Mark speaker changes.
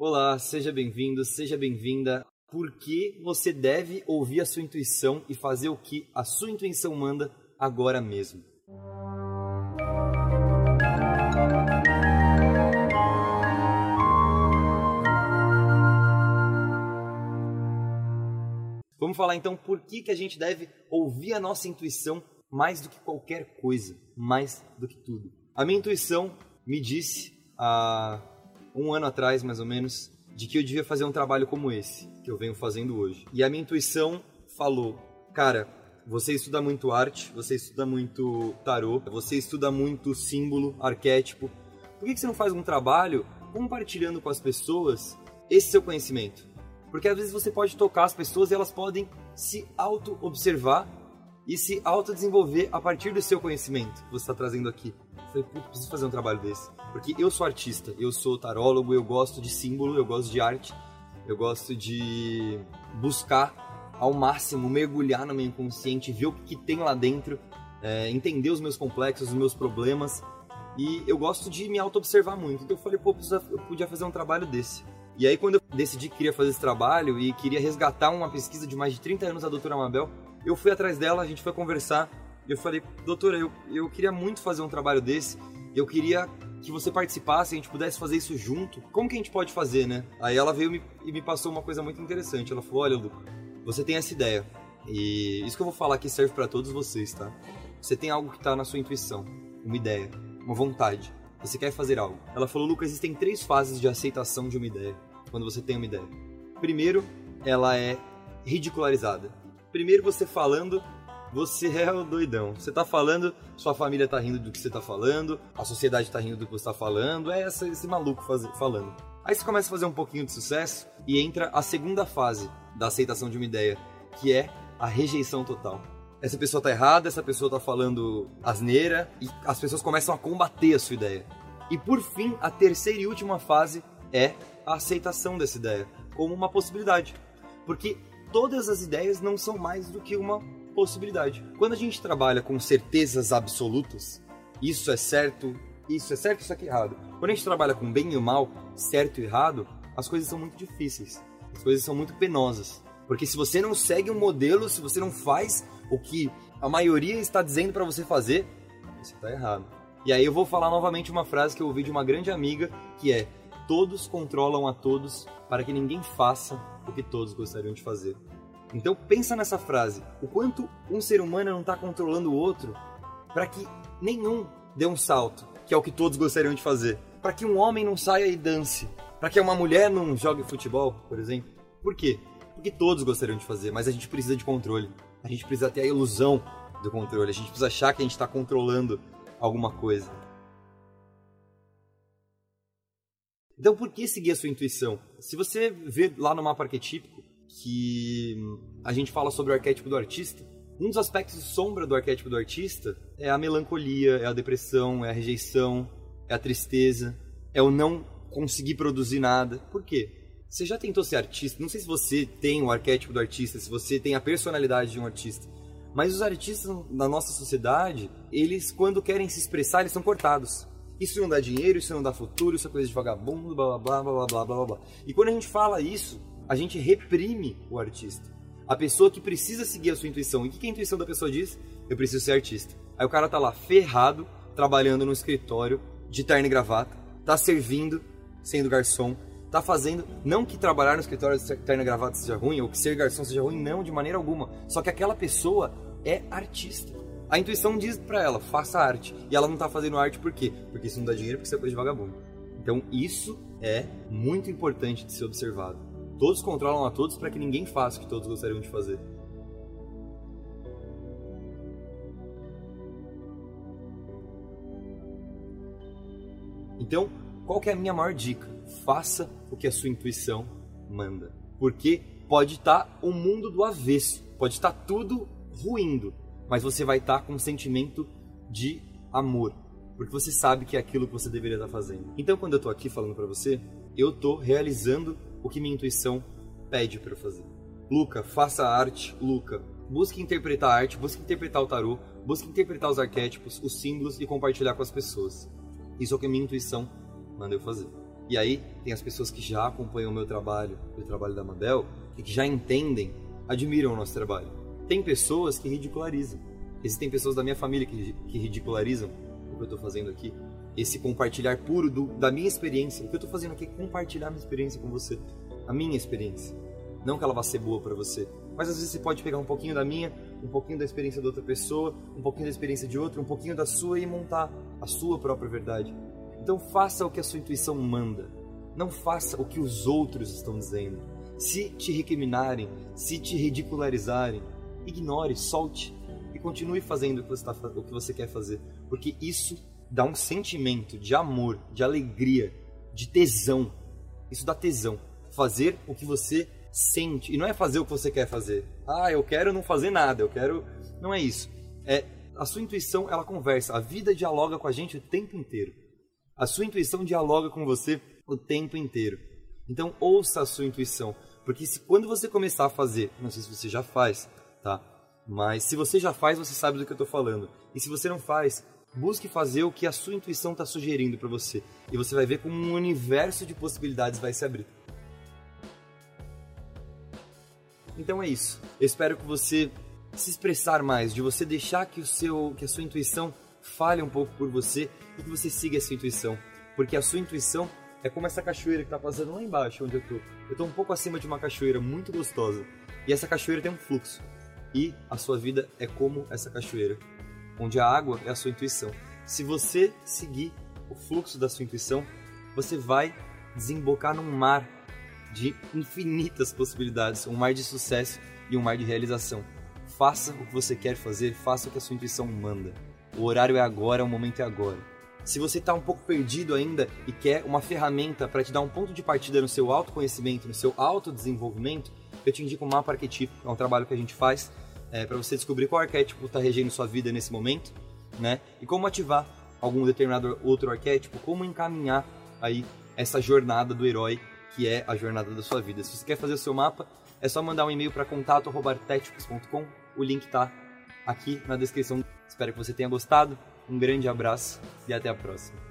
Speaker 1: Olá, seja bem-vindo, seja bem-vinda. Por que você deve ouvir a sua intuição e fazer o que a sua intuição manda agora mesmo? Vamos falar então por que, que a gente deve ouvir a nossa intuição mais do que qualquer coisa, mais do que tudo. A minha intuição me disse há um ano atrás, mais ou menos, de que eu devia fazer um trabalho como esse, que eu venho fazendo hoje. E a minha intuição falou: cara, você estuda muito arte, você estuda muito tarô, você estuda muito símbolo, arquétipo. Por que você não faz um trabalho compartilhando com as pessoas esse seu conhecimento? Porque às vezes você pode tocar as pessoas e elas podem se auto-observar e se autodesenvolver a partir do seu conhecimento que você está trazendo aqui. Falei, puta, preciso fazer um trabalho desse. Porque eu sou artista, eu sou tarólogo, eu gosto de símbolo, eu gosto de arte, eu gosto de buscar ao máximo mergulhar no meu inconsciente, ver o que, tem lá dentro, é, entender os meus complexos, os meus problemas. E eu gosto de me auto-observar muito. Então eu falei, pô, eu podia fazer um trabalho desse. E aí, quando eu decidi que queria fazer esse trabalho e queria resgatar uma pesquisa de mais de 30 anos da doutora Mabel, eu fui atrás dela, a gente foi conversar. Eu falei, doutora, eu, eu queria muito fazer um trabalho desse. Eu queria que você participasse, a gente pudesse fazer isso junto. Como que a gente pode fazer, né? Aí ela veio me, e me passou uma coisa muito interessante. Ela falou, olha, Lu, você tem essa ideia. E isso que eu vou falar aqui serve para todos vocês, tá? Você tem algo que tá na sua intuição, uma ideia, uma vontade. Você quer fazer algo. Ela falou, Lucas, existem três fases de aceitação de uma ideia quando você tem uma ideia. Primeiro, ela é ridicularizada. Primeiro, você falando, você é o doidão. Você tá falando, sua família tá rindo do que você tá falando, a sociedade tá rindo do que você tá falando, é essa, esse maluco faz, falando. Aí você começa a fazer um pouquinho de sucesso e entra a segunda fase da aceitação de uma ideia, que é a rejeição total. Essa pessoa tá errada, essa pessoa tá falando asneira e as pessoas começam a combater a sua ideia. E por fim, a terceira e última fase é a aceitação dessa ideia como uma possibilidade. Porque todas as ideias não são mais do que uma possibilidade. Quando a gente trabalha com certezas absolutas, isso é certo, isso é certo, isso aqui é errado. Quando a gente trabalha com bem e mal, certo e errado, as coisas são muito difíceis. As coisas são muito penosas. Porque se você não segue um modelo, se você não faz o que a maioria está dizendo para você fazer, você está errado. E aí eu vou falar novamente uma frase que eu ouvi de uma grande amiga, que é: todos controlam a todos para que ninguém faça o que todos gostariam de fazer. Então pensa nessa frase, o quanto um ser humano não está controlando o outro para que nenhum dê um salto, que é o que todos gostariam de fazer. Para que um homem não saia e dance, para que uma mulher não jogue futebol, por exemplo. Por quê? Porque todos gostariam de fazer, mas a gente precisa de controle. A gente precisa ter a ilusão do controle, a gente precisa achar que a gente está controlando alguma coisa. Então, por que seguir a sua intuição? Se você vê lá no mapa arquetípico que hum, a gente fala sobre o arquétipo do artista. Um dos aspectos sombra do arquétipo do artista é a melancolia, é a depressão, é a rejeição, é a tristeza, é o não conseguir produzir nada. Por quê? Você já tentou ser artista? Não sei se você tem o arquétipo do artista, se você tem a personalidade de um artista. Mas os artistas na nossa sociedade, eles quando querem se expressar, eles são cortados. Isso não dá dinheiro, isso não dá futuro, isso é coisa de vagabundo, blá blá blá blá blá blá blá. E quando a gente fala isso, a gente reprime o artista. A pessoa que precisa seguir a sua intuição. E o que a intuição da pessoa diz? Eu preciso ser artista. Aí o cara tá lá ferrado, trabalhando no escritório, de terno e gravata, tá servindo, sendo garçom, tá fazendo. Não que trabalhar no escritório de terno e gravata seja ruim, ou que ser garçom seja ruim, não, de maneira alguma. Só que aquela pessoa é artista. A intuição diz para ela, faça arte. E ela não tá fazendo arte por quê? Porque isso não dá dinheiro, porque isso é coisa de vagabundo. Então isso é muito importante de ser observado. Todos controlam a todos para que ninguém faça o que todos gostariam de fazer. Então, qual é a minha maior dica? Faça o que a sua intuição manda. Porque pode estar tá o mundo do avesso, pode estar tá tudo ruindo, mas você vai estar tá com um sentimento de amor, porque você sabe que é aquilo que você deveria estar fazendo. Então, quando eu estou aqui falando para você, eu estou realizando o que minha intuição pede para eu fazer. Luca, faça arte, Luca. Busque interpretar a arte, busque interpretar o tarô, busque interpretar os arquétipos, os símbolos e compartilhar com as pessoas. Isso é o que minha intuição manda eu fazer. E aí tem as pessoas que já acompanham o meu trabalho, o trabalho da Mandel, e que já entendem, admiram o nosso trabalho. Tem pessoas que ridicularizam. Existem pessoas da minha família que, que ridicularizam o que eu estou fazendo aqui. Esse compartilhar puro do, da minha experiência. O que eu estou fazendo aqui é compartilhar minha experiência com você. A minha experiência. Não que ela vá ser boa para você, mas às vezes você pode pegar um pouquinho da minha, um pouquinho da experiência da outra pessoa, um pouquinho da experiência de outra, um pouquinho da sua e montar a sua própria verdade. Então faça o que a sua intuição manda. Não faça o que os outros estão dizendo. Se te recriminarem, se te ridicularizarem, ignore, solte e continue fazendo o que você, tá, o que você quer fazer, porque isso dá um sentimento de amor, de alegria, de tesão. Isso dá tesão. Fazer o que você sente. E não é fazer o que você quer fazer. Ah, eu quero não fazer nada, eu quero. Não é isso. É a sua intuição, ela conversa. A vida dialoga com a gente o tempo inteiro. A sua intuição dialoga com você o tempo inteiro. Então ouça a sua intuição, porque se quando você começar a fazer, não sei se você já faz, tá? Mas se você já faz, você sabe do que eu estou falando. E se você não faz, busque fazer o que a sua intuição está sugerindo para você. E você vai ver como um universo de possibilidades vai se abrir. Então é isso. Eu espero que você se expressar mais, de você deixar que o seu, que a sua intuição fale um pouco por você e que você siga a sua intuição, porque a sua intuição é como essa cachoeira que está passando lá embaixo onde eu tô. Eu tô um pouco acima de uma cachoeira muito gostosa e essa cachoeira tem um fluxo. E a sua vida é como essa cachoeira, onde a água é a sua intuição. Se você seguir o fluxo da sua intuição, você vai desembocar num mar de infinitas possibilidades, um mar de sucesso e um mar de realização. Faça o que você quer fazer, faça o que a sua intuição manda. O horário é agora, o momento é agora. Se você está um pouco perdido ainda e quer uma ferramenta para te dar um ponto de partida no seu autoconhecimento, no seu autodesenvolvimento, eu te indico o mapa arquetípico, é um trabalho que a gente faz é, para você descobrir qual arquétipo está regendo sua vida nesse momento, né? E como ativar algum determinado outro arquétipo, como encaminhar aí essa jornada do herói que é a jornada da sua vida. Se você quer fazer o seu mapa, é só mandar um e-mail para contato@arquetipos.com. O link está aqui na descrição. Espero que você tenha gostado. Um grande abraço e até a próxima.